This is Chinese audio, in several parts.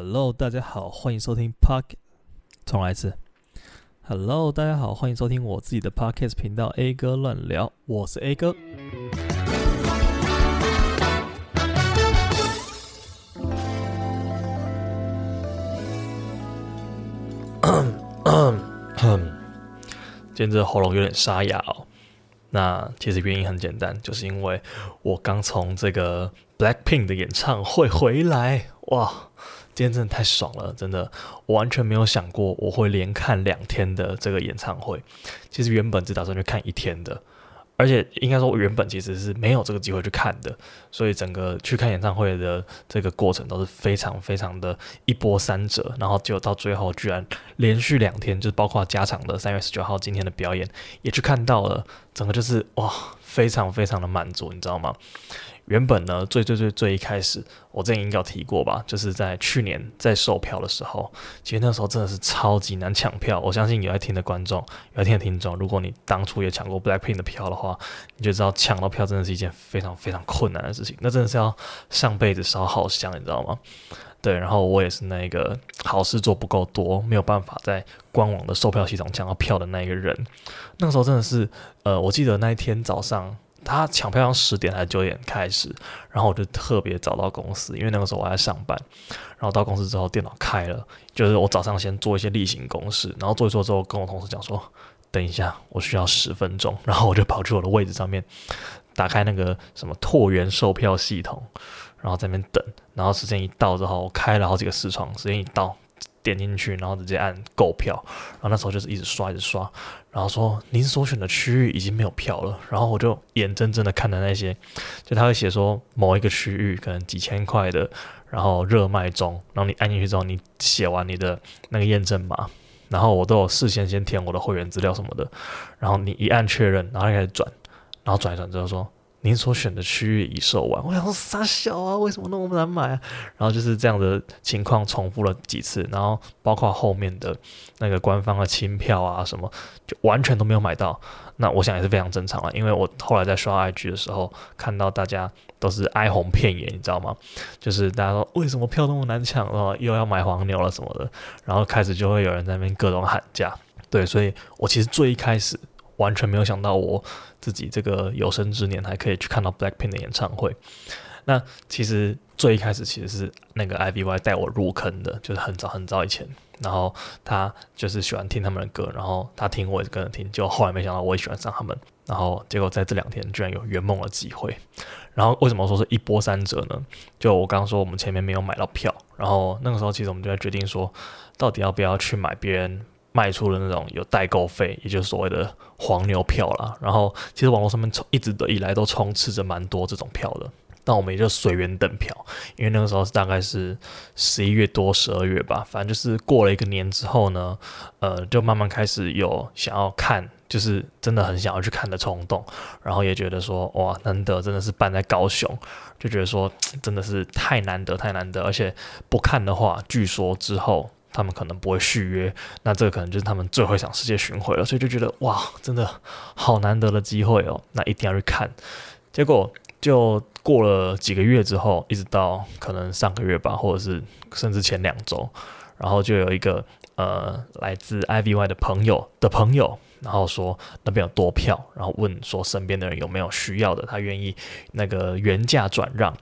Hello，大家好，欢迎收听 Park 重来一次。Hello，大家好，欢迎收听我自己的 Podcast 频道 A 哥乱聊，我是 A 哥。今天这喉咙有点沙哑哦。那其实原因很简单，就是因为我刚从这个 Blackpink 的演唱会回来，哇，今天真的太爽了，真的，我完全没有想过我会连看两天的这个演唱会。其实原本只打算去看一天的。而且应该说，我原本其实是没有这个机会去看的，所以整个去看演唱会的这个过程都是非常非常的一波三折，然后就到最后居然连续两天，就包括加场的三月十九号今天的表演也去看到了，整个就是哇，非常非常的满足，你知道吗？原本呢，最最最最一开始，我之前应该有提过吧，就是在去年在售票的时候，其实那时候真的是超级难抢票。我相信有在听的观众，有在听的听众，如果你当初也抢过 Blackpink 的票的话，你就知道抢到票真的是一件非常非常困难的事情。那真的是要上辈子烧好香，你知道吗？对，然后我也是那个好事做不够多，没有办法在官网的售票系统抢到票的那一个人。那个时候真的是，呃，我记得那一天早上。他抢票要十点还是九点开始，然后我就特别早到公司，因为那个时候我还在上班。然后到公司之后，电脑开了，就是我早上先做一些例行公事，然后做一做之后，跟我同事讲说：“等一下，我需要十分钟。”然后我就跑去我的位置上面，打开那个什么拓元售票系统，然后在那边等。然后时间一到之后，我开了好几个视窗，时间一到。点进去，然后直接按购票，然后那时候就是一直刷，一直刷，然后说您所选的区域已经没有票了，然后我就眼睁睁的看着那些，就他会写说某一个区域可能几千块的，然后热卖中，然后你按进去之后，你写完你的那个验证码，然后我都有事先先填我的会员资料什么的，然后你一按确认，然后开始转，然后转一转之后说。您所选的区域已售完，我想说傻小啊，为什么那么难买啊？然后就是这样的情况重复了几次，然后包括后面的那个官方的清票啊什么，就完全都没有买到。那我想也是非常正常了，因为我后来在刷 IG 的时候，看到大家都是哀鸿遍野，你知道吗？就是大家说为什么票那么难抢啊，又要买黄牛了什么的，然后开始就会有人在那边各种喊价。对，所以我其实最一开始。完全没有想到我自己这个有生之年还可以去看到 Blackpink 的演唱会。那其实最一开始其实是那个 IVY 带我入坑的，就是很早很早以前。然后他就是喜欢听他们的歌，然后他听我也跟着听。就后来没想到我也喜欢上他们，然后结果在这两天居然有圆梦的机会。然后为什么说是一波三折呢？就我刚刚说我们前面没有买到票，然后那个时候其实我们就在决定说，到底要不要去买别人。卖出了那种有代购费，也就是所谓的黄牛票啦。然后其实网络上面一直以来都充斥着蛮多这种票的，但我们也就随缘等票，因为那个时候大概是十一月多十二月吧，反正就是过了一个年之后呢，呃，就慢慢开始有想要看，就是真的很想要去看的冲动，然后也觉得说哇，难得真的是办在高雄，就觉得说真的是太难得太难得，而且不看的话，据说之后。他们可能不会续约，那这个可能就是他们最后一场世界巡回了，所以就觉得哇，真的好难得的机会哦，那一定要去看。结果就过了几个月之后，一直到可能上个月吧，或者是甚至前两周，然后就有一个呃来自 IVY 的朋友的朋友，然后说那边有多票，然后问说身边的人有没有需要的，他愿意那个原价转让，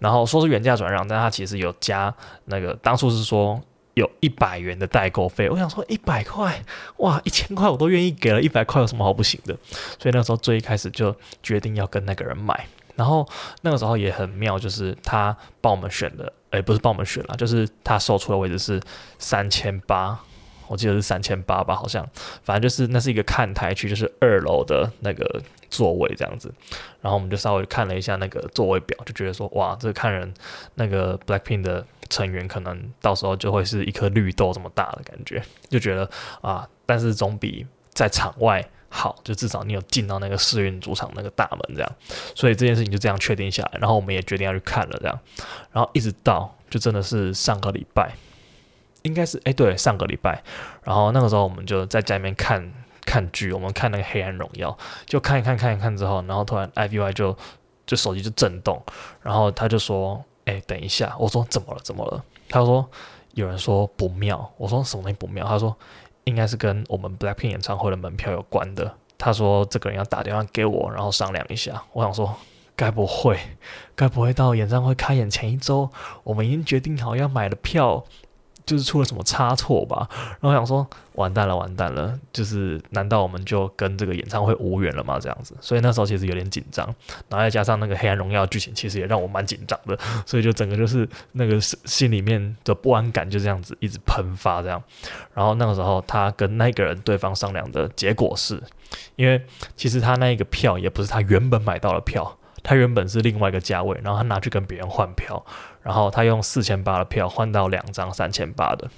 然后说是原价转让，但他其实有加那个当初是说。有一百元的代购费，我想说一百块，哇，一千块我都愿意给了，一百块有什么好不行的？所以那时候最一开始就决定要跟那个人买，然后那个时候也很妙，就是他帮我们选的，诶，不是帮我们选了，就是他售出的位置是三千八，我记得是三千八吧，好像，反正就是那是一个看台区，就是二楼的那个座位这样子，然后我们就稍微看了一下那个座位表，就觉得说，哇，这个看人那个 Blackpink 的。成员可能到时候就会是一颗绿豆这么大的感觉，就觉得啊，但是总比在场外好，就至少你有进到那个世运主场那个大门这样，所以这件事情就这样确定下来，然后我们也决定要去看了这样，然后一直到就真的是上个礼拜，应该是哎对，上个礼拜，然后那个时候我们就在家里面看看剧，我们看那个黑暗荣耀，就看一看看一看之后，然后突然 IVY 就就手机就震动，然后他就说。哎，等一下，我说怎么了？怎么了？他说有人说不妙，我说什么东西不妙？他说应该是跟我们 Blackpink 演唱会的门票有关的。他说这个人要打电话给我，然后商量一下。我想说，该不会，该不会到演唱会开演前一周，我们已经决定好要买的票？就是出了什么差错吧，然后想说完蛋了，完蛋了，就是难道我们就跟这个演唱会无缘了吗？这样子，所以那时候其实有点紧张，然后再加上那个《黑暗荣耀》剧情，其实也让我蛮紧张的，所以就整个就是那个心里面的不安感就这样子一直喷发这样。然后那个时候他跟那个人对方商量的结果是，因为其实他那个票也不是他原本买到的票。他原本是另外一个价位，然后他拿去跟别人换票，然后他用四千八的票换到两张三千八的，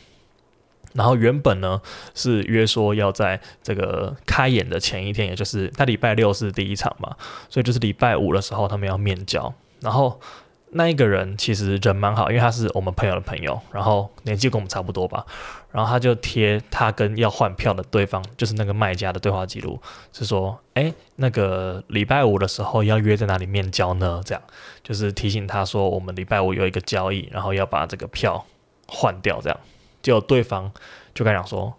然后原本呢是约说要在这个开演的前一天，也就是他礼拜六是第一场嘛，所以就是礼拜五的时候他们要面交，然后。那一个人其实人蛮好，因为他是我们朋友的朋友，然后年纪跟我们差不多吧，然后他就贴他跟要换票的对方，就是那个卖家的对话记录，是说，哎，那个礼拜五的时候要约在哪里面交呢？这样就是提醒他说，我们礼拜五有一个交易，然后要把这个票换掉，这样，结果对方就跟他讲说，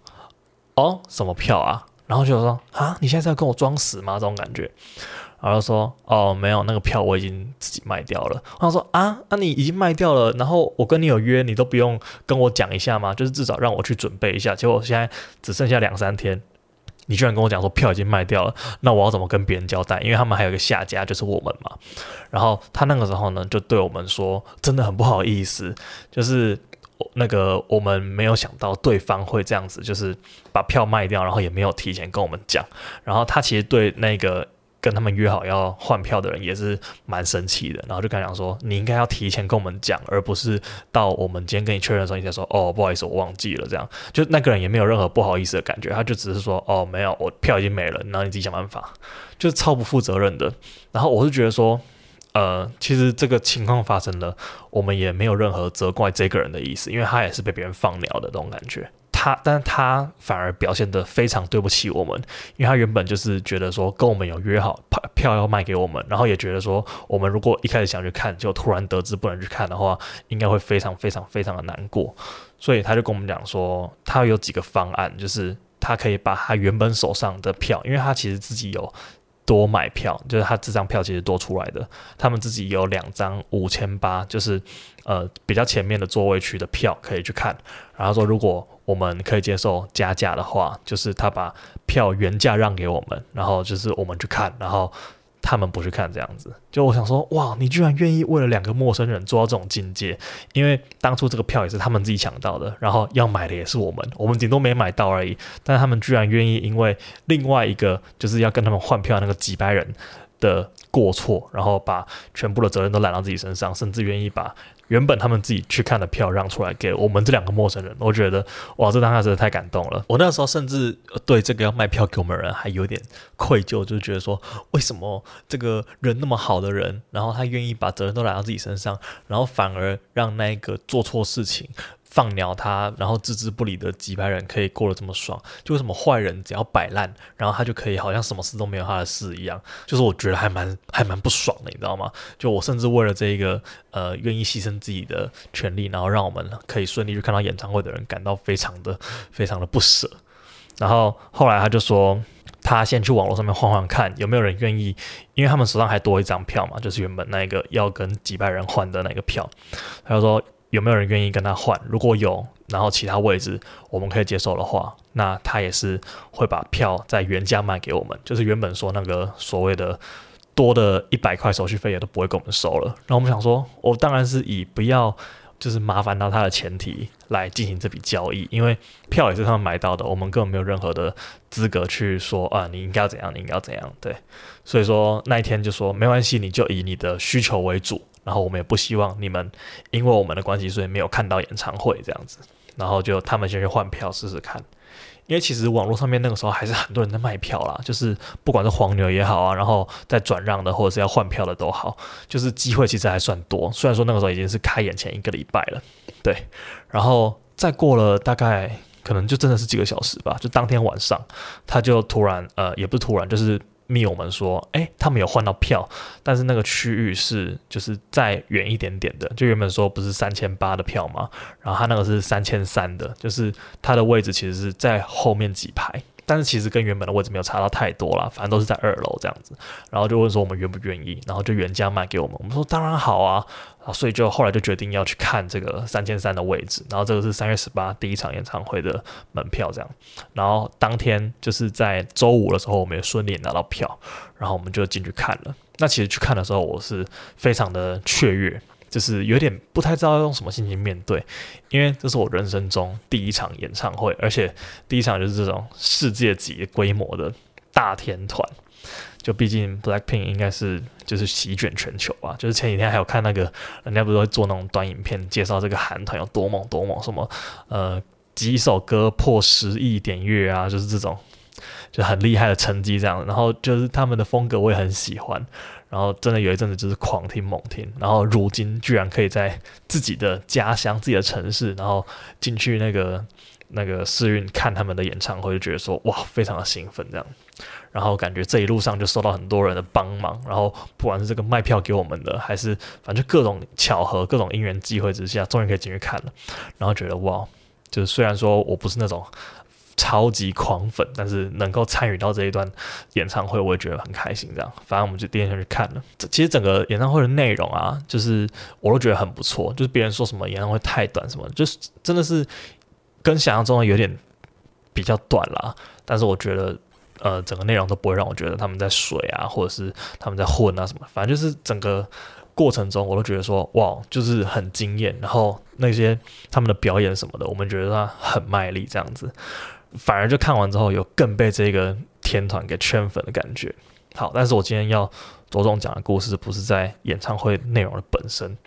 哦，什么票啊？然后就说，啊，你现在是要跟我装死吗？这种感觉。然后说哦，没有那个票我已经自己卖掉了。我说啊，那、你已经卖掉了，然后我跟你有约，你都不用跟我讲一下吗？就是至少让我去准备一下。结果现在只剩下两三天，你居然跟我讲说票已经卖掉了，那我要怎么跟别人交代？因为他们还有一个下家，就是我们嘛。然后他那个时候呢，就对我们说，真的很不好意思，就是那个我们没有想到对方会这样子，就是把票卖掉，然后也没有提前跟我们讲。然后他其实对那个。跟他们约好要换票的人也是蛮生气的，然后就跟他讲说，你应该要提前跟我们讲，而不是到我们今天跟你确认的时候，你才说哦，不好意思，我忘记了。这样就那个人也没有任何不好意思的感觉，他就只是说哦，没有，我票已经没了，然后你自己想办法，就超不负责任的。然后我是觉得说，呃，其实这个情况发生了，我们也没有任何责怪这个人的意思，因为他也是被别人放鸟的这种感觉。他，但是他反而表现得非常对不起我们，因为他原本就是觉得说跟我们有约好票要卖给我们，然后也觉得说我们如果一开始想去看，就突然得知不能去看的话，应该会非常非常非常的难过，所以他就跟我们讲说，他有几个方案，就是他可以把他原本手上的票，因为他其实自己有。多买票，就是他这张票其实多出来的。他们自己有两张五千八，就是呃比较前面的座位区的票可以去看。然后说，如果我们可以接受加价的话，就是他把票原价让给我们，然后就是我们去看，然后。他们不去看这样子，就我想说，哇，你居然愿意为了两个陌生人做到这种境界？因为当初这个票也是他们自己抢到的，然后要买的也是我们，我们顶多没买到而已。但他们居然愿意因为另外一个就是要跟他们换票那个几百人的过错，然后把全部的责任都揽到自己身上，甚至愿意把。原本他们自己去看的票让出来给我们这两个陌生人，我觉得哇，这当下真的太感动了。我那时候甚至对这个要卖票给我们的人还有点愧疚，就觉得说，为什么这个人那么好的人，然后他愿意把责任都揽到自己身上，然后反而让那个做错事情。放鸟他，然后置之不理的几百人可以过得这么爽，就为什么坏人只要摆烂，然后他就可以好像什么事都没有他的事一样，就是我觉得还蛮还蛮不爽的，你知道吗？就我甚至为了这一个呃愿意牺牲自己的权利，然后让我们可以顺利去看到演唱会的人感到非常的非常的不舍。然后后来他就说，他先去网络上面换换看有没有人愿意，因为他们手上还多一张票嘛，就是原本那个要跟几百人换的那个票，他就说。有没有人愿意跟他换？如果有，然后其他位置我们可以接受的话，那他也是会把票在原价卖给我们，就是原本说那个所谓的多的一百块手续费也都不会给我们收了。然后我们想说，我当然是以不要就是麻烦到他的前提来进行这笔交易，因为票也是他们买到的，我们根本没有任何的资格去说啊，你应该要怎样，你应该要怎样。对，所以说那一天就说没关系，你就以你的需求为主。然后我们也不希望你们因为我们的关系，所以没有看到演唱会这样子。然后就他们先去换票试试看，因为其实网络上面那个时候还是很多人在卖票啦，就是不管是黄牛也好啊，然后再转让的或者是要换票的都好，就是机会其实还算多。虽然说那个时候已经是开演前一个礼拜了，对。然后再过了大概可能就真的是几个小时吧，就当天晚上他就突然呃也不是突然，就是。密我们说，哎，他们有换到票，但是那个区域是就是再远一点点的，就原本说不是三千八的票嘛，然后他那个是三千三的，就是他的位置其实是在后面几排。但是其实跟原本的位置没有差到太多啦，反正都是在二楼这样子。然后就问说我们愿不愿意，然后就原价卖给我们。我们说当然好啊，所以就后来就决定要去看这个三千三的位置。然后这个是三月十八第一场演唱会的门票这样。然后当天就是在周五的时候，我们也顺利拿到票，然后我们就进去看了。那其实去看的时候，我是非常的雀跃。就是有点不太知道用什么心情面对，因为这是我人生中第一场演唱会，而且第一场就是这种世界级规模的大天团。就毕竟 Blackpink 应该是就是席卷全球吧。就是前几天还有看那个人家不是会做那种短影片介绍这个韩团有多猛多猛，什么呃几首歌破十亿点阅啊，就是这种就很厉害的成绩这样。然后就是他们的风格我也很喜欢。然后真的有一阵子就是狂听猛听，然后如今居然可以在自己的家乡、自己的城市，然后进去那个 那个试运看他们的演唱会，就觉得说哇，非常的兴奋这样。然后感觉这一路上就受到很多人的帮忙，然后不管是这个卖票给我们的，还是反正各种巧合、各种因缘机会之下，终于可以进去看了。然后觉得哇，就是虽然说我不是那种。超级狂粉，但是能够参与到这一段演唱会，我也觉得很开心。这样，反正我们就第一天去看了。其实整个演唱会的内容啊，就是我都觉得很不错。就是别人说什么演唱会太短什么，就是真的是跟想象中的有点比较短啦。但是我觉得，呃，整个内容都不会让我觉得他们在水啊，或者是他们在混啊什么。反正就是整个过程中，我都觉得说，哇，就是很惊艳。然后那些他们的表演什么的，我们觉得他很卖力，这样子。反而就看完之后，有更被这个天团给圈粉的感觉。好，但是我今天要着重讲的故事，不是在演唱会内容的本身，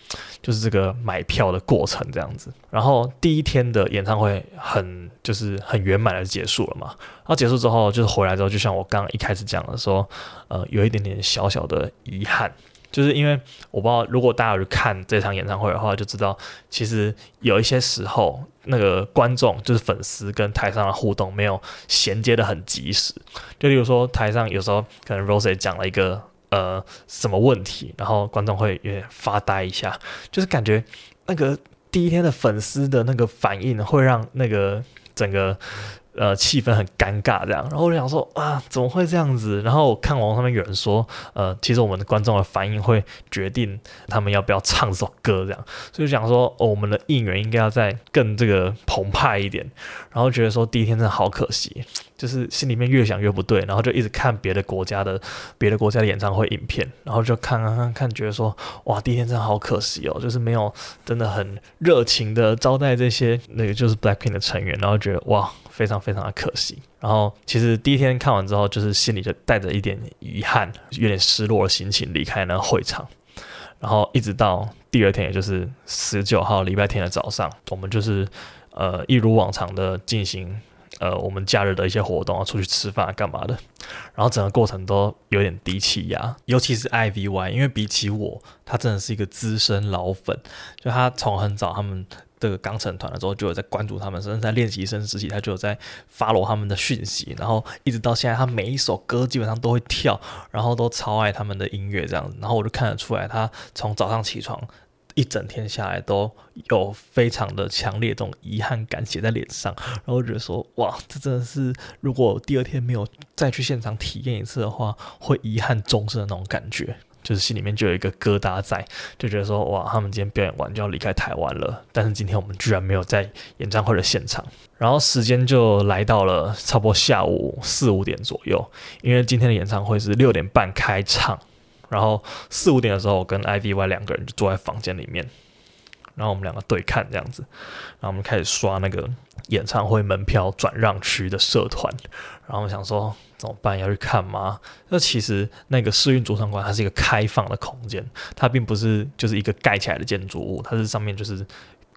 就是这个买票的过程这样子。然后第一天的演唱会很就是很圆满的结束了嘛。然后结束之后，就是回来之后，就像我刚刚一开始讲的说，呃，有一点点小小的遗憾。就是因为我不知道，如果大家有去看这场演唱会的话，就知道其实有一些时候，那个观众就是粉丝跟台上的互动没有衔接得很及时。就例如说，台上有时候可能 Rose 讲了一个呃什么问题，然后观众会有点发呆一下，就是感觉那个第一天的粉丝的那个反应会让那个整个。呃，气氛很尴尬，这样，然后我就想说啊，怎么会这样子？然后我看网上面有人说，呃，其实我们的观众的反应会决定他们要不要唱这首歌，这样，所以想说，我们的应援应该要再更这个澎湃一点。然后觉得说第一天真的好可惜，就是心里面越想越不对，然后就一直看别的国家的别的国家的演唱会影片，然后就看看看看，觉得说哇，第一天真的好可惜哦，就是没有真的很热情的招待这些那个就是 Blackpink 的成员，然后觉得哇。非常非常的可惜，然后其实第一天看完之后，就是心里就带着一点遗憾，有点失落的心情离开那个会场，然后一直到第二天，也就是十九号礼拜天的早上，我们就是呃一如往常的进行呃我们假日的一些活动啊，出去吃饭干嘛的，然后整个过程都有点低气压，尤其是 IVY，因为比起我，他真的是一个资深老粉，就他从很早他们。这个刚成团的时候就有在关注他们，甚至在练习生时期他就有在 follow 他们的讯息，然后一直到现在，他每一首歌基本上都会跳，然后都超爱他们的音乐这样子，然后我就看得出来，他从早上起床一整天下来都有非常的强烈这种遗憾感写在脸上，然后觉得说哇，这真的是如果第二天没有再去现场体验一次的话，会遗憾终生的那种感觉。就是心里面就有一个疙瘩在，就觉得说哇，他们今天表演完就要离开台湾了，但是今天我们居然没有在演唱会的现场。然后时间就来到了差不多下午四五点左右，因为今天的演唱会是六点半开场，然后四五点的时候，我跟 IVY 两个人就坐在房间里面，然后我们两个对看这样子，然后我们开始刷那个演唱会门票转让区的社团，然后我想说。怎么办？要去看吗？那其实那个试运主场馆它是一个开放的空间，它并不是就是一个盖起来的建筑物，它是上面就是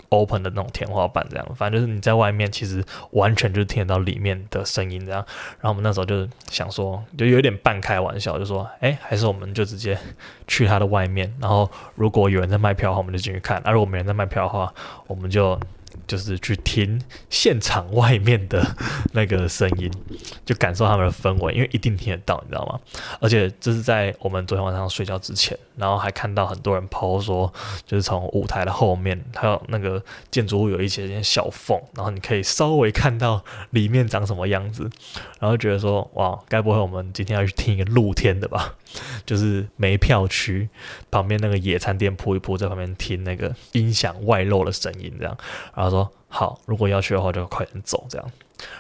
open 的那种天花板这样。反正就是你在外面其实完全就听得到里面的声音这样。然后我们那时候就想说，就有点半开玩笑，就说，哎，还是我们就直接去他的外面。然后如果有人在卖票的话，我们就进去看；而、如果没人在卖票的话，我们就就是去听现场外面的那个声音，就感受他们的氛围，因为一定听得到，你知道吗？而且这是在我们昨天晚上睡觉之前，然后还看到很多人抛说，就是从舞台的后面，还有那个建筑物有一些些小缝，然后你可以稍微看到里面长什么样子，然后觉得说，哇，该不会我们今天要去听一个露天的吧？就是没票区旁边那个野餐店铺一铺，在旁边听那个音响外露的声音，这样。然后他说好，如果要去的话，就快点走这样。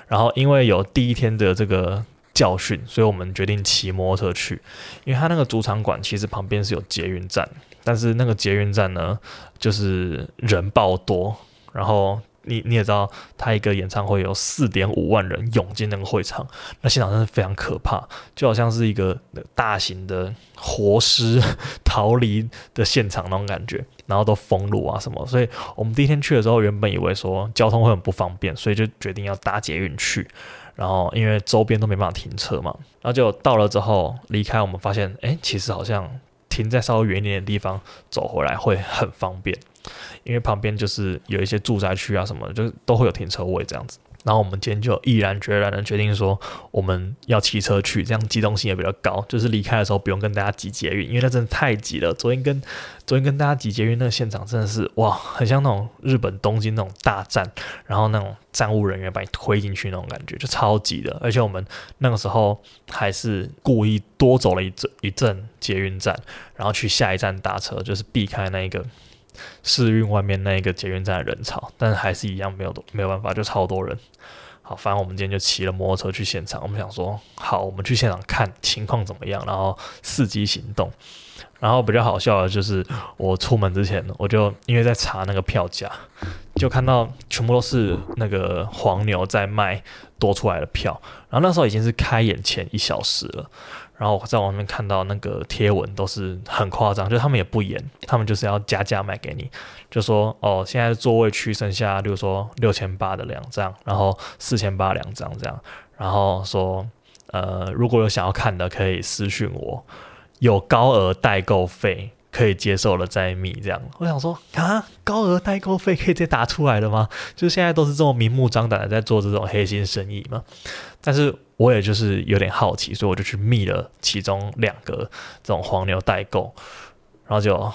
然后因为有第一天的这个教训，所以我们决定骑摩托车去。因为他那个主场馆其实旁边是有捷运站，但是那个捷运站呢，就是人爆多，然后。你你也知道，他一个演唱会有四点五万人涌进那个会场，那现场真的非常可怕，就好像是一个大型的活尸逃离的现场那种感觉，然后都封路啊什么。所以我们第一天去的时候，原本以为说交通会很不方便，所以就决定要搭捷运去。然后因为周边都没办法停车嘛，然后就到了之后离开，我们发现，哎，其实好像停在稍微远一点的地方走回来会很方便。因为旁边就是有一些住宅区啊什么的，就都会有停车位这样子。然后我们今天就毅然决然的决定说，我们要骑车去，这样机动性也比较高。就是离开的时候不用跟大家挤捷运，因为那真的太挤了。昨天跟昨天跟大家挤捷运那个现场真的是哇，很像那种日本东京那种大战，然后那种站务人员把你推进去那种感觉，就超挤的。而且我们那个时候还是故意多走了一阵一阵捷运站，然后去下一站搭车，就是避开那个。试运外面那一个捷运站的人潮，但是还是一样没有没有办法，就超多人。好，反正我们今天就骑了摩托车去现场。我们想说，好，我们去现场看情况怎么样，然后伺机行动。然后比较好笑的就是，我出门之前，我就因为在查那个票价，就看到全部都是那个黄牛在卖多出来的票。然后那时候已经是开演前一小时了。然后我在网上面看到那个贴文都是很夸张，就他们也不严，他们就是要加价卖给你，就说哦，现在座位区剩下，比如说六千八的两张，然后四千八两张这样，然后说呃，如果有想要看的可以私讯我，有高额代购费可以接受了再密这样。我想说啊，高额代购费可以直接打出来的吗？就现在都是这么明目张胆的在做这种黑心生意吗？但是。我也就是有点好奇，所以我就去密了其中两个这种黄牛代购，然后就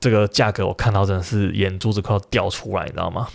这个价格我看到真的是眼珠子快要掉出来，你知道吗？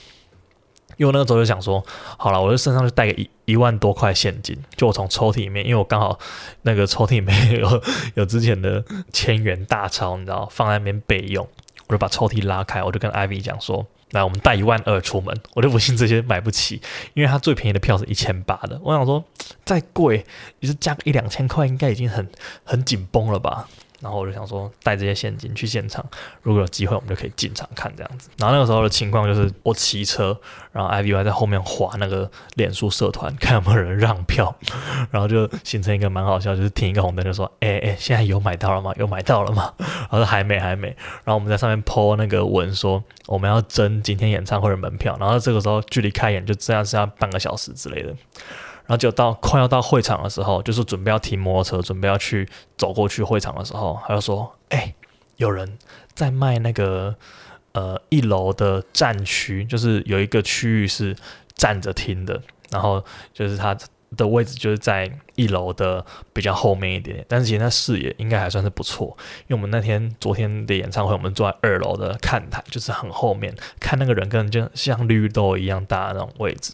因为我那个时候就想说，好了，我就身上就带个一一万多块现金，就我从抽屉里面，因为我刚好那个抽屉里面有 有之前的千元大钞，你知道，放在那边备用，我就把抽屉拉开，我就跟 Ivy 讲说。来，我们带一万二出门，我就不信这些买不起，因为它最便宜的票是一千八的。我想说，再贵也是加个一两千块，应该已经很很紧绷了吧。然后我就想说，带这些现金去现场，如果有机会，我们就可以进场看这样子。然后那个时候的情况就是，我骑车，然后 Ivy 在后面划那个脸书社团，看有没有人让票，然后就形成一个蛮好笑，就是停一个红灯，就说：“哎哎，现在有买到了吗？有买到了吗？”然后说：“还没，还没。”然后我们在上面 po 那个文说：“我们要争今天演唱会的门票。”然后这个时候距离开演就这样是要半个小时之类的。然后就到快要到会场的时候，就是准备要停摩托车，准备要去走过去会场的时候，他就说：“哎、有人在卖那个呃一楼的站区，就是有一个区域是站着听的，然后就是他的位置就是在一楼的比较后面一点点，但是其实他视野应该还算是不错，因为我们那天昨天的演唱会，我们坐在二楼的看台，就是很后面，看那个人根本就像绿豆一样大的那种位置。”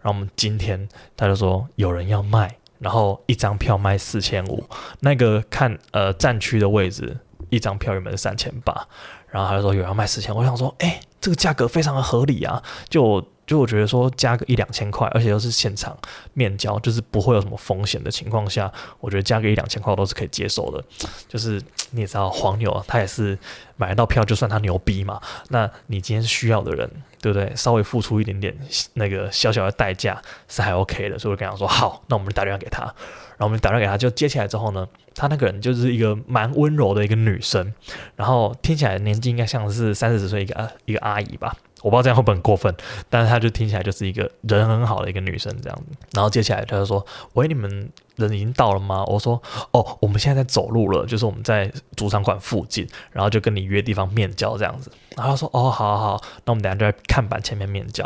然后我们今天他就说有人要卖，然后一张票卖四千五，那个看呃战区的位置一张票原本是三千八，然后他就说有人要卖四千，我想说哎这个价格非常的合理啊，就。就我觉得说加个一两千块，而且又是现场面交，就是不会有什么风险的情况下，我觉得加个一两千块都是可以接受的。就是你也知道黄牛他也是买得到票，就算他牛逼嘛。那你今天需要的人，对不对？稍微付出一点点那个小小的代价是还 OK 的。所以我跟他说好，那我们打电话给他，然后我们打电话给他，就接起来之后呢，他那个人就是一个蛮温柔的一个女生，然后听起来年纪应该像是三四十岁一个啊一个阿姨吧。我不知道这样会不会很过分，但是她就听起来就是一个人很好的一个女生这样子。然后接起来她就说：“喂，你们人已经到了吗？”我说：“哦，我们现在在走路了，就是我们在主场馆附近，然后就跟你约地方面交这样子。”然后他说：“哦，好好好，那我们等下就在看板前面面交。”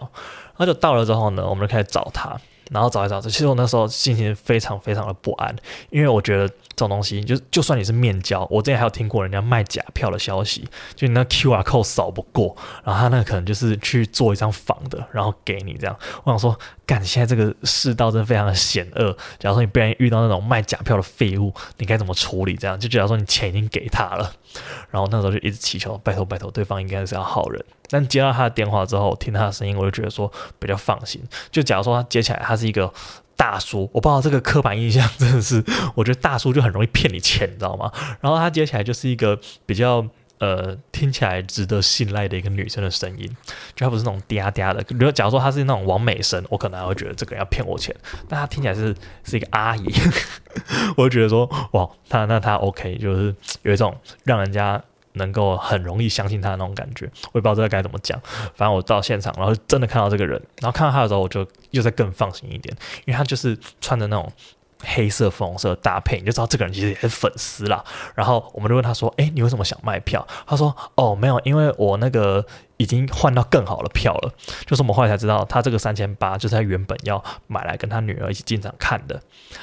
然后就到了之后呢，我们就开始找她。然后找一找，其实我那时候心情非常非常的不安，因为我觉得这种东西，就就算你是面交，我之前还有听过人家卖假票的消息，就你那 QR code 扫不过，然后他那可能就是去做一张仿的，然后给你这样。我想说，干，现在这个世道真的非常的险恶。假如说你不小心遇到那种卖假票的废物，你该怎么处理？这样就假如说你钱已经给他了，然后那时候就一直祈求，拜托拜托，对方应该是要好人。但接到他的电话之后，听他的声音，我就觉得说比较放心。就假如说他接起来，他是一个大叔，我不知道这个刻板印象真的是，我觉得大叔就很容易骗你钱，你知道吗？然后他接起来就是一个比较呃听起来值得信赖的一个女生的声音，就他不是那种嗲嗲的。比如果假如说他是那种完美声，我可能还会觉得这个要骗我钱。但他听起来是是一个阿姨，我就觉得说哇，他那他 OK，就是有一种让人家。能够很容易相信他的那种感觉，我也不知道这个该怎么讲。反正我到现场，然后真的看到这个人，然后看到他的时候，我就又再更放心一点，因为他就是穿的那种黑色粉红色搭配，你就知道这个人其实也是粉丝啦。然后我们就问他说：“诶，你为什么想卖票？”他说：“哦，没有，因为我那个。”已经换到更好的票了，就是我们后来才知道，他这个三千八就是他原本要买来跟他女儿一起进场看的，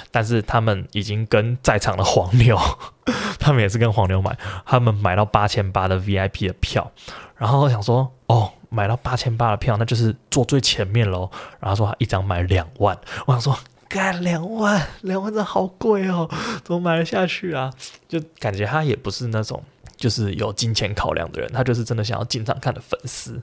但是他们已经跟在场的黄牛，他们也是跟黄牛买，他们买到八千八的 VIP 的票，然后我想说，哦，买到八千八的票，那就是坐最前面喽。然后说他一张买两万，我想说，干两万，两万真的好贵哦，怎么买得下去啊？就感觉他也不是那种。就是有金钱考量的人，他就是真的想要进场看的粉丝，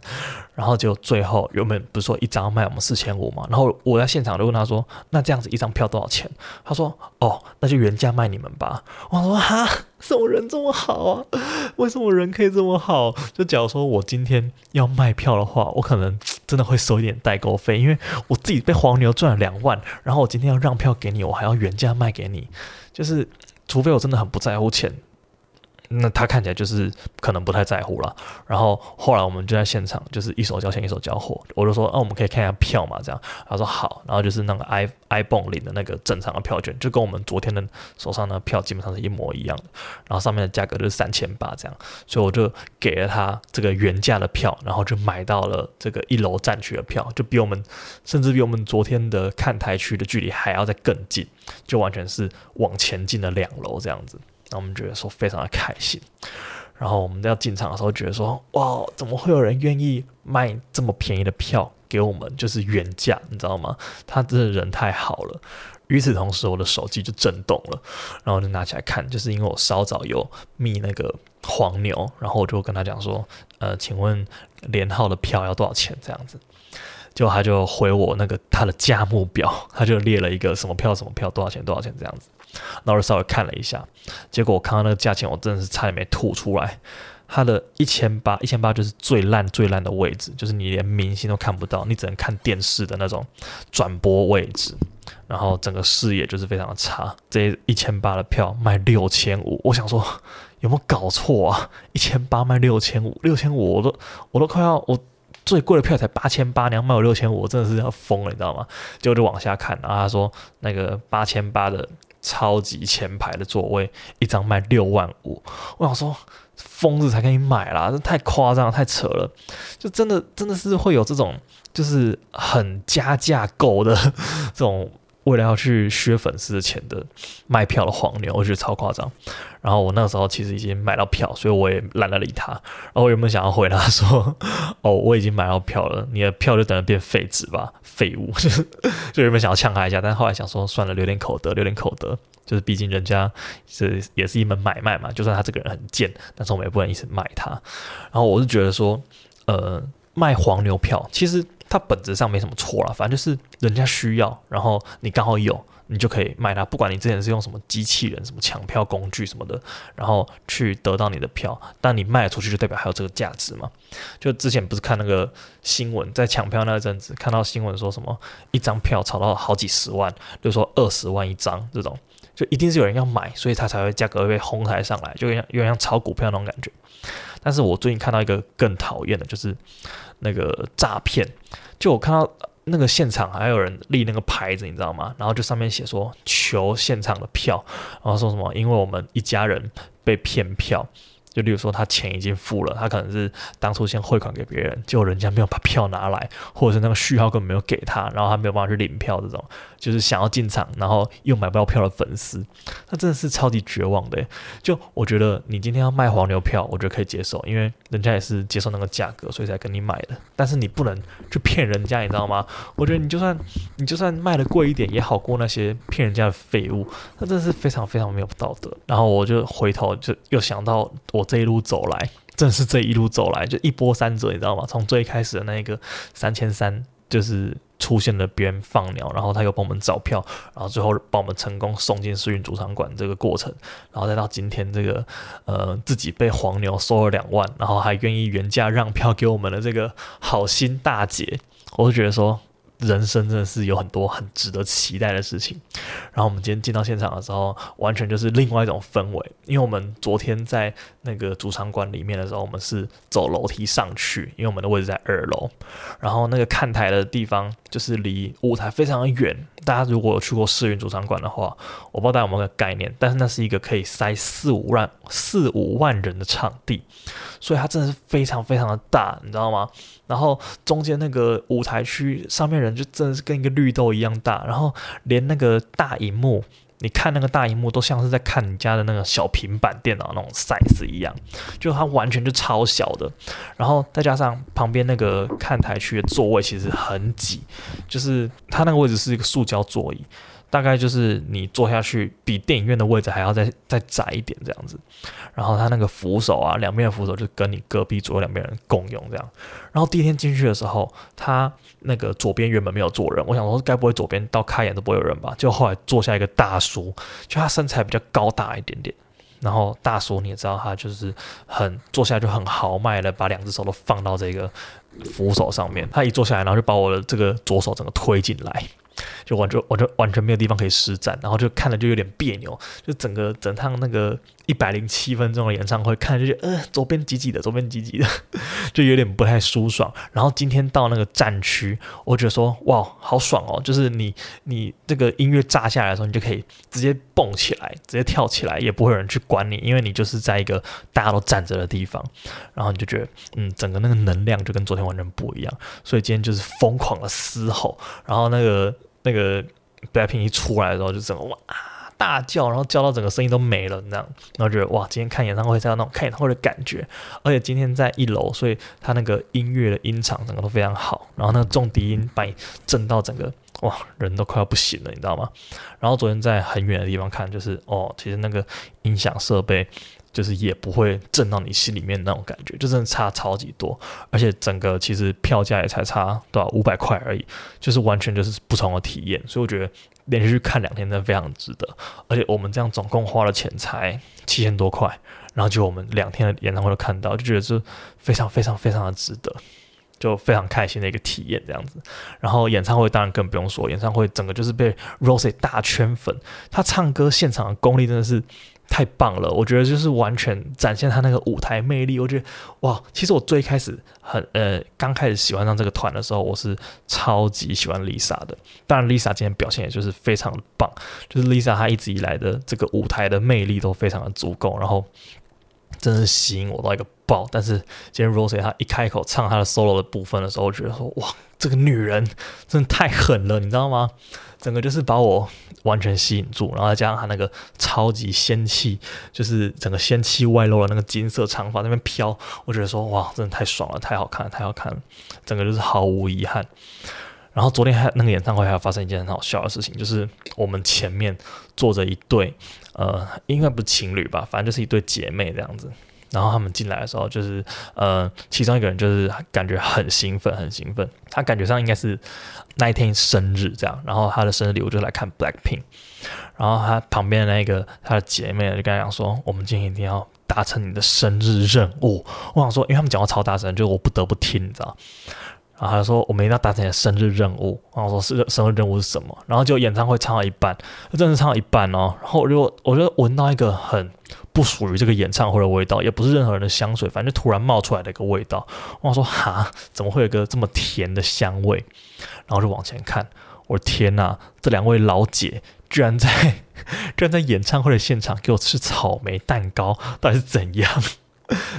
然后就最后原本不是说一张卖我们四千五嘛，然后我在现场就问他说：“那这样子一张票多少钱？”他说：“哦，那就原价卖你们吧。”我说：“哈，怎么人这么好啊？为什么人可以这么好？就假如说我今天要卖票的话，我可能真的会收一点代购费，因为我自己被黄牛赚了两万，然后我今天要让票给你，我还要原价卖给你，就是除非我真的很不在乎钱。”那他看起来就是可能不太在乎了，然后后来我们就在现场，就是一手交钱一手交货，我就说，啊，我们可以看一下票嘛，这样，他说好，然后就是那个 i ibon 领的那个正常的票券，就跟我们昨天的手上的票基本上是一模一样的，然后上面的价格就是三千八这样，所以我就给了他这个原价的票，然后就买到了这个一楼站区的票，就比我们甚至比我们昨天的看台区的距离还要再更近，就完全是往前进的两楼这样子。那我们觉得说非常的开心，然后我们要进场的时候觉得说哇，怎么会有人愿意卖这么便宜的票给我们？就是原价，你知道吗？他真的人太好了。与此同时，我的手机就震动了，然后就拿起来看，就是因为我稍早有密那个黄牛，然后我就跟他讲说，呃，请问连号的票要多少钱？这样子，结果他就回我那个他的价目表，他就列了一个什么票什么票多少钱多少钱这样子。然后我稍微看了一下，结果我看到那个价钱，我真的是差点没吐出来。它的一千八，一千八就是最烂最烂的位置，就是你连明星都看不到，你只能看电视的那种转播位置，然后整个视野就是非常的差。这一千八的票卖六千五，我想说有没有搞错啊？一千八卖六千五，六千五我都我都快要我最贵的票才八千八，你要卖我六千五，我真的是要疯了，你知道吗？结果就往下看，然后他说那个八千八的。超级前排的座位，一张卖六万五，我想说疯子才可以买啦，这太夸张，太扯了，就真的真的是会有这种就是很加价购的 这种。为了要去削粉丝的钱的卖票的黄牛，我觉得超夸张。然后我那时候其实已经买到票，所以我也懒得理他。然后我原本想要回答说：“ 哦，我已经买到票了，你的票就等着变废纸吧，废物。”就原本想要呛他一下，但后来想说算了，留点口德，留点口德。就是毕竟人家是也是一门买卖嘛，就算他这个人很贱，但是我们也不能一直卖他。然后我是觉得说，呃，卖黄牛票其实。它本质上没什么错啦，反正就是人家需要，然后你刚好有，你就可以卖它。不管你之前是用什么机器人、什么抢票工具什么的，然后去得到你的票，但你卖出去就代表还有这个价值嘛。就之前不是看那个新闻，在抢票那阵子，看到新闻说什么一张票炒到好几十万，就说二十万一张这种，就一定是有人要买，所以它才会价格被哄抬上来，就有有点像炒股票那种感觉。但是我最近看到一个更讨厌的，就是那个诈骗。就我看到那个现场还有人立那个牌子，你知道吗？然后就上面写说求现场的票，然后说什么因为我们一家人被骗票。就例如说，他钱已经付了，他可能是当初先汇款给别人，结果人家没有把票拿来，或者是那个序号根本没有给他，然后他没有办法去领票，这种就是想要进场，然后又买不到票的粉丝，那真的是超级绝望的。就我觉得你今天要卖黄牛票，我觉得可以接受，因为人家也是接受那个价格，所以才跟你买的。但是你不能去骗人家，你知道吗？我觉得你就算你就算卖的贵一点，也好过那些骗人家的废物，那真的是非常非常没有道德。然后我就回头就又想到我。这一路走来，正是这一路走来，就一波三折，你知道吗？从最开始的那个三千三，就是出现了别人放鸟，然后他又帮我们找票，然后最后把我们成功送进世运主场馆这个过程，然后再到今天这个呃自己被黄牛收了两万，然后还愿意原价让票给我们的这个好心大姐，我就觉得说。人生真的是有很多很值得期待的事情。然后我们今天进到现场的时候，完全就是另外一种氛围。因为我们昨天在那个主场馆里面的时候，我们是走楼梯上去，因为我们的位置在二楼。然后那个看台的地方就是离舞台非常的远。大家如果有去过世运主场馆的话，我不知道大家有没有个概念，但是那是一个可以塞四五万四五万人的场地，所以它真的是非常非常的大，你知道吗？然后中间那个舞台区上面人就真的是跟一个绿豆一样大，然后连那个大荧幕，你看那个大荧幕都像是在看你家的那个小平板电脑那种 size 一样，就它完全就超小的。然后再加上旁边那个看台区的座位其实很挤，就是它那个位置是一个塑胶座椅。大概就是你坐下去比电影院的位置还要再再窄一点这样子，然后他那个扶手啊，两边的扶手就跟你隔壁左右两边人共用这样。然后第一天进去的时候，他那个左边原本没有坐人，我想说该不会左边到开演都不会有人吧？就后来坐下一个大叔，就他身材比较高大一点点，然后大叔你也知道他就是很坐下来就很豪迈的把两只手都放到这个扶手上面，他一坐下来，然后就把我的这个左手整个推进来。就完全，我就完全没有地方可以施展，然后就看着就有点别扭，就整个整趟那个一百零七分钟的演唱会，看就觉得呃左边挤挤的，左边挤挤的，就有点不太舒爽。然后今天到那个战区，我觉得说哇好爽哦，就是你你这个音乐炸下来的时候，你就可以直接蹦起来，直接跳起来，也不会有人去管你，因为你就是在一个大家都站着的地方，然后你就觉得嗯整个那个能量就跟昨天完全不一样，所以今天就是疯狂的嘶吼，然后那个。那个 BLACKPINK 一出来的时候，就整个哇大叫，然后叫到整个声音都没了，那样，然后觉得哇，今天看演唱会才有那种看演唱会的感觉。而且今天在一楼，所以他那个音乐的音场整个都非常好，然后那个重低音把你震到整个哇，人都快要不行了，你知道吗？然后昨天在很远的地方看，就是哦，其实那个音响设备。就是也不会震到你心里面那种感觉，就真的差超级多，而且整个其实票价也才差多少五百块而已，就是完全就是不同的体验，所以我觉得连续去看两天真的非常值得，而且我们这样总共花了钱才七千多块，然后就我们两天的演唱会都看到，就觉得是非常非常非常的值得，就非常开心的一个体验这样子。然后演唱会当然更不用说，演唱会整个就是被 rose 大圈粉，他唱歌现场的功力真的是。太棒了，我觉得就是完全展现他那个舞台魅力。我觉得哇，其实我最开始很呃刚开始喜欢上这个团的时候，我是超级喜欢 Lisa 的。当然，Lisa 今天表现也就是非常棒，就是 Lisa 她一直以来的这个舞台的魅力都非常的足够，然后真是吸引我到一个爆。但是今天 rose，她一开口唱她的 solo 的部分的时候，我觉得说哇，这个女人真的太狠了，你知道吗？整个就是把我完全吸引住，然后再加上她那个超级仙气，就是整个仙气外露的那个金色长发那边飘，我觉得说哇，真的太爽了，太好看了，太好看了，整个就是毫无遗憾。然后昨天还那个演唱会还发生一件很好笑的事情，就是我们前面坐着一对呃，应该不是情侣吧，反正就是一对姐妹这样子。然后他们进来的时候，就是呃，其中一个人就是感觉很兴奋，很兴奋。他感觉上应该是那一天生日这样，然后他的生日礼物就是来看 Blackpink。然后他旁边的那个他的姐妹就跟他讲说：“我们今天一定要达成你的生日任务。”我想说，因为他们讲话超大声，就我不得不听，你知道。然后他说：“我们一定要达成你的生日任务。”然后我说：“是生日任务是什么？”然后就演唱会唱到一半，就真的唱到一半哦。然后我就我就闻到一个很。不属于这个演唱会的味道，也不是任何人的香水，反正突然冒出来的一个味道。我说哈，怎么会有个这么甜的香味？然后就往前看，我的天呐，这两位老姐居然在居然在演唱会的现场给我吃草莓蛋糕，到底是怎样？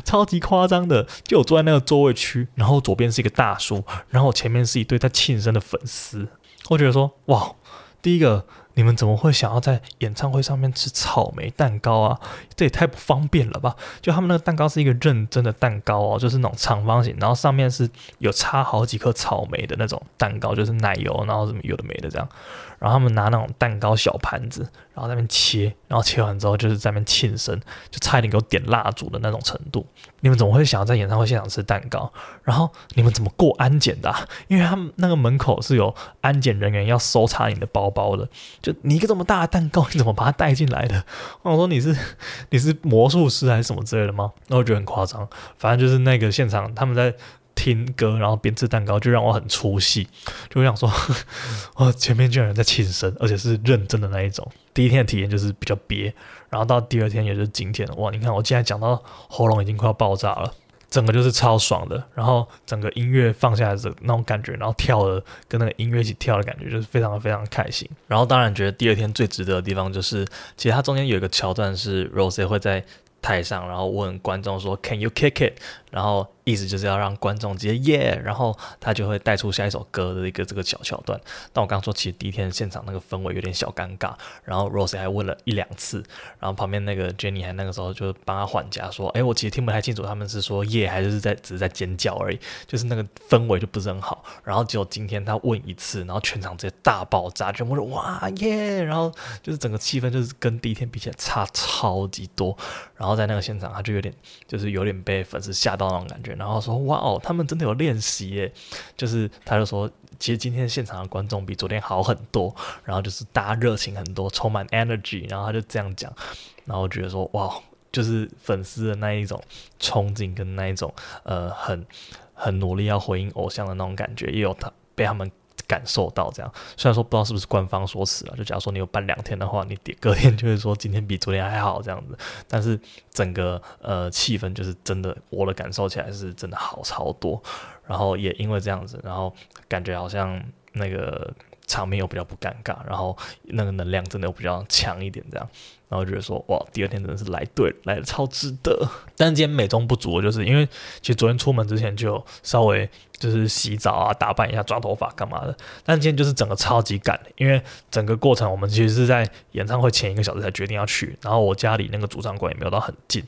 超级夸张的，就我坐在那个座位区，然后左边是一个大叔，然后前面是一堆在庆生的粉丝。我觉得说，哇，第一个。你们怎么会想要在演唱会上面吃草莓蛋糕啊？这也太不方便了吧！就他们那个蛋糕是一个认真的蛋糕哦，就是那种长方形，然后上面是有插好几颗草莓的那种蛋糕，就是奶油，然后什么有的没的这样。然后他们拿那种蛋糕小盘子，然后在那边切，然后切完之后就是在那边庆生，就差一点给我点蜡烛的那种程度。你们怎么会想要在演唱会现场吃蛋糕？然后你们怎么过安检的？因为他们那个门口是有安检人员要搜查你的包包的。就你一个这么大的蛋糕，你怎么把它带进来的？我说你是你是魔术师还是什么之类的吗？那我觉得很夸张。反正就是那个现场他们在。听歌，然后边吃蛋糕，就让我很出戏。就想说，哦，前面居然有人在庆生，而且是认真的那一种。第一天的体验就是比较憋，然后到第二天也就是今天，哇！你看我现在讲到喉咙已经快要爆炸了，整个就是超爽的。然后整个音乐放下来的那种感觉，然后跳的跟那个音乐一起跳的感觉，就是非常的非常开心。然后当然觉得第二天最值得的地方就是，其实它中间有一个桥段是 Rose 会在台上，然后问观众说：“Can you kick it？” 然后。意思就是要让观众直接耶，然后他就会带出下一首歌的一个这个小桥段。但我刚刚说，其实第一天现场那个氛围有点小尴尬。然后 Rose 还问了一两次，然后旁边那个 Jenny 还那个时候就帮他缓颊说：“哎，我其实听不太清楚他们是说耶还是在只是在尖叫而已，就是那个氛围就不是很好。”然后只有今天他问一次，然后全场直接大爆炸，全部说哇耶，然后就是整个气氛就是跟第一天比起来差超级多。然后在那个现场，他就有点就是有点被粉丝吓到那种感觉。然后说哇哦，他们真的有练习耶，就是他就说，其实今天现场的观众比昨天好很多，然后就是大家热情很多，充满 energy，然后他就这样讲，然后觉得说哇，就是粉丝的那一种憧憬跟那一种呃很很努力要回应偶像的那种感觉，也有他被他们。感受到这样，虽然说不知道是不是官方说辞了，就假如说你有办两天的话，你隔天就会说今天比昨天还好这样子，但是整个呃气氛就是真的，我的感受起来是真的好超多，然后也因为这样子，然后感觉好像那个场面又比较不尴尬，然后那个能量真的又比较强一点这样。然后觉得说哇，第二天真的是来对了，来的超值得。但是今天美中不足，就是因为其实昨天出门之前就稍微就是洗澡啊、打扮一下、抓头发干嘛的。但今天就是整个超级赶，因为整个过程我们其实是在演唱会前一个小时才决定要去，然后我家里那个主场馆也没有到很近，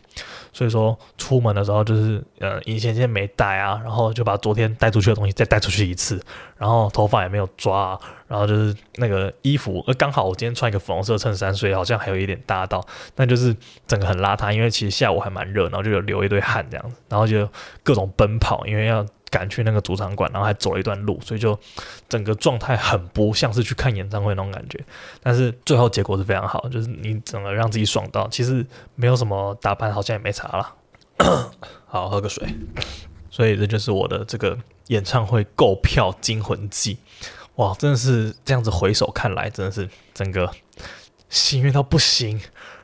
所以说出门的时候就是呃隐形线没带啊，然后就把昨天带出去的东西再带出去一次，然后头发也没有抓。然后就是那个衣服，呃，刚好我今天穿一个粉红色衬衫，所以好像还有一点搭到，但就是整个很邋遢，因为其实下午还蛮热，然后就有流一堆汗这样子，然后就各种奔跑，因为要赶去那个主场馆，然后还走了一段路，所以就整个状态很不像是去看演唱会那种感觉。但是最后结果是非常好，就是你整个让自己爽到，其实没有什么打扮，好像也没差了。好，喝个水。所以这就是我的这个演唱会购票惊魂记。哇，真的是这样子回首看来，真的是整个幸运到不行。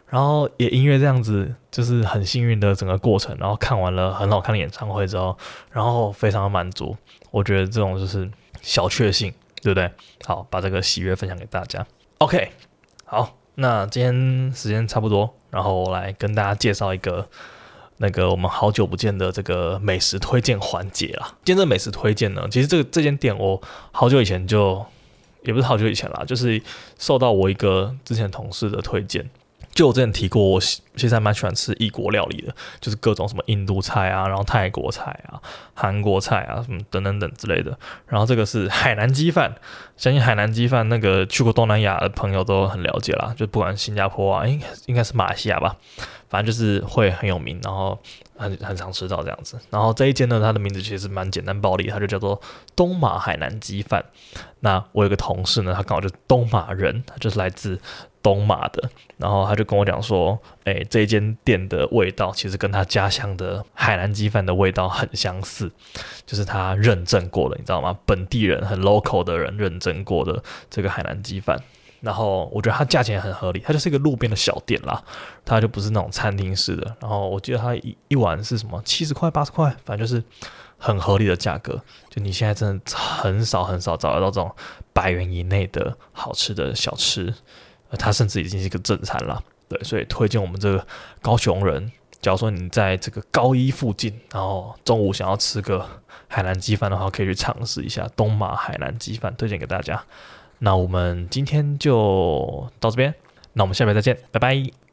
然后也因为这样子，就是很幸运的整个过程。然后看完了很好看的演唱会之后，然后非常的满足。我觉得这种就是小确幸，对不对？好，把这个喜悦分享给大家。OK，好，那今天时间差不多，然后我来跟大家介绍一个。那个我们好久不见的这个美食推荐环节啦。今天这美食推荐呢，其实这个这间店我好久以前就，也不是好久以前啦，就是受到我一个之前同事的推荐。就我之前提过，我其实还蛮喜欢吃异国料理的，就是各种什么印度菜啊，然后泰国菜啊、韩国菜啊，什么等等等之类的。然后这个是海南鸡饭，相信海南鸡饭那个去过东南亚的朋友都很了解啦，就不管新加坡啊，应应该是马来西亚吧。反正就是会很有名，然后很很常吃到这样子。然后这一间呢，它的名字其实蛮简单暴力，它就叫做东马海南鸡饭。那我有个同事呢，他刚好就东马人，他就是来自东马的。然后他就跟我讲说，哎，这一间店的味道其实跟他家乡的海南鸡饭的味道很相似，就是他认证过的，你知道吗？本地人很 local 的人认证过的这个海南鸡饭。然后我觉得它价钱很合理，它就是一个路边的小店啦，它就不是那种餐厅式的。然后我记得它一一碗是什么七十块八十块，反正就是很合理的价格。就你现在真的很少很少找得到这种百元以内的好吃的小吃，它甚至已经是一个正餐了。对，所以推荐我们这个高雄人。假如说你在这个高一附近，然后中午想要吃个海南鸡饭的话，可以去尝试一下东马海南鸡饭，推荐给大家。那我们今天就到这边，那我们下面再见，拜拜。